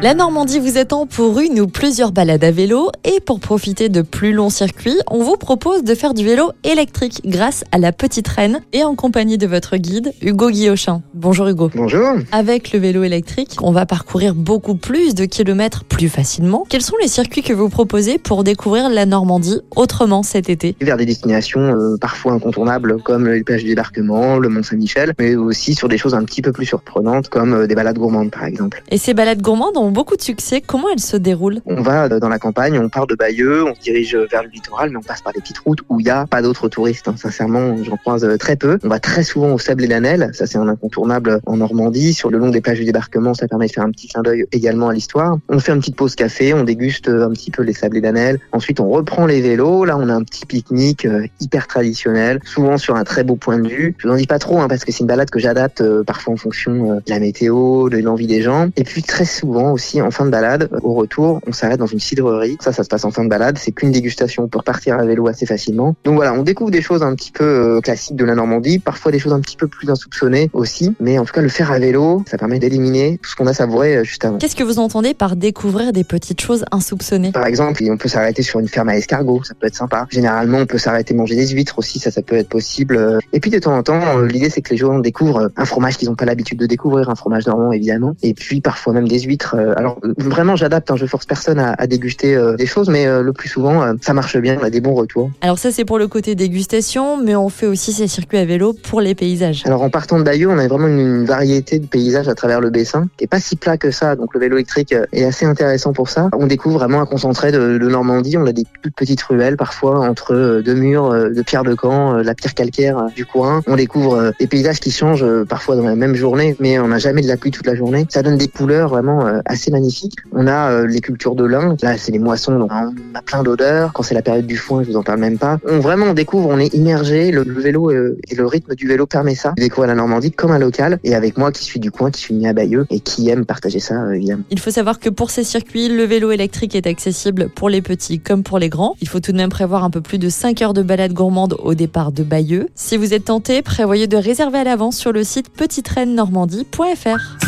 La Normandie vous attend pour une ou plusieurs balades à vélo et pour profiter de plus longs circuits, on vous propose de faire du vélo électrique grâce à la Petite Reine et en compagnie de votre guide Hugo Guillochin. Bonjour Hugo. Bonjour. Avec le vélo électrique, on va parcourir beaucoup plus de kilomètres plus facilement. Quels sont les circuits que vous proposez pour découvrir la Normandie autrement cet été? Vers des destinations euh, parfois incontournables comme les plages du débarquement, le Mont Saint-Michel, mais aussi sur des choses un petit peu plus surprenantes comme euh, des balades gourmandes par exemple. Et ces balades gourmandes beaucoup de succès. Comment elles se déroulent? On va euh, dans la campagne, on part de Bayeux, on se dirige vers le littoral, mais on passe par des petites routes où il n'y a pas d'autres touristes. hein. Sincèrement, j'en croise euh, très peu. On va très souvent au Sable et Lanel, ça c'est un incontournable en Normandie. Sur le long des plages du débarquement, ça permet de faire un petit clin d'œil également à l'histoire. On fait une petite pause café, on déguste euh, un petit peu les Sables et Lanel. Ensuite, on reprend les vélos. Là, on a un petit pique-nique euh, hyper traditionnel, souvent sur un très beau point de vue. Je vous en dis pas trop hein, parce que c'est une balade que j'adapte euh, parfois en fonction euh, de la météo, de l'envie des gens. Et puis très souvent aussi en fin de balade, au retour, on s'arrête dans une cidrerie. Ça, ça se passe en fin de balade. C'est qu'une dégustation. On peut repartir à vélo assez facilement. Donc voilà, on découvre des choses un petit peu euh, classiques de la Normandie, parfois des choses un petit peu plus insoupçonnées aussi. Mais en tout cas, le faire à vélo, ça permet d'éliminer tout ce qu'on a savouré euh, juste avant. Qu'est-ce que vous entendez par découvrir des petites choses insoupçonnées? Par exemple, on peut s'arrêter sur une ferme à escargots, ça peut être sympa. Généralement, on peut s'arrêter manger des huîtres aussi, ça, ça peut être possible. Euh, Et puis de temps en temps, l'idée c'est que les gens découvrent un fromage qu'ils n'ont pas l'habitude de découvrir, un fromage normand évidemment, et puis parfois même des huîtres. Euh, Alors vraiment, j'adapte, hein, je force personne à, à déguster euh, des choses, mais euh, le plus souvent, euh, ça marche bien, on a des bons retours. Alors ça c'est pour le côté dégustation, mais on fait aussi ces circuits à vélo pour les paysages. Alors en partant de Bayeux, on a vraiment une, une variété de paysages à travers le Bessin, qui est pas si plat que ça, donc le vélo électrique euh, est assez intéressant pour ça. On découvre vraiment un concentré de, de Normandie, on a des toutes petites ruelles parfois entre euh, deux murs euh, de pierre de Caen, euh, la pierre calcaire du coin. On découvre des paysages qui changent euh, parfois dans la même journée, mais on n'a jamais de la pluie toute la journée. Ça donne des couleurs vraiment euh, assez magnifiques. On a euh, les cultures de lin, là c'est les moissons, donc on a plein d'odeurs. Quand c'est la période du foin, je vous en parle même pas. On vraiment découvre, on est immergé, le, vélo euh, et le rythme du vélo permet ça. Découvrir la Normandie comme un local, et avec moi qui suis du coin, qui suis né à Bayeux et qui aime partager ça euh, évidemment. Il faut savoir que pour ces circuits, le vélo électrique est accessible pour les petits comme pour les grands. Il faut tout de même prévoir un peu plus de 5 heures de balade gourmande au départ de Bayeux. Si vous êtes tenté, prévoyez de réserver à l'avance sur le site petitreinenormandie.fr.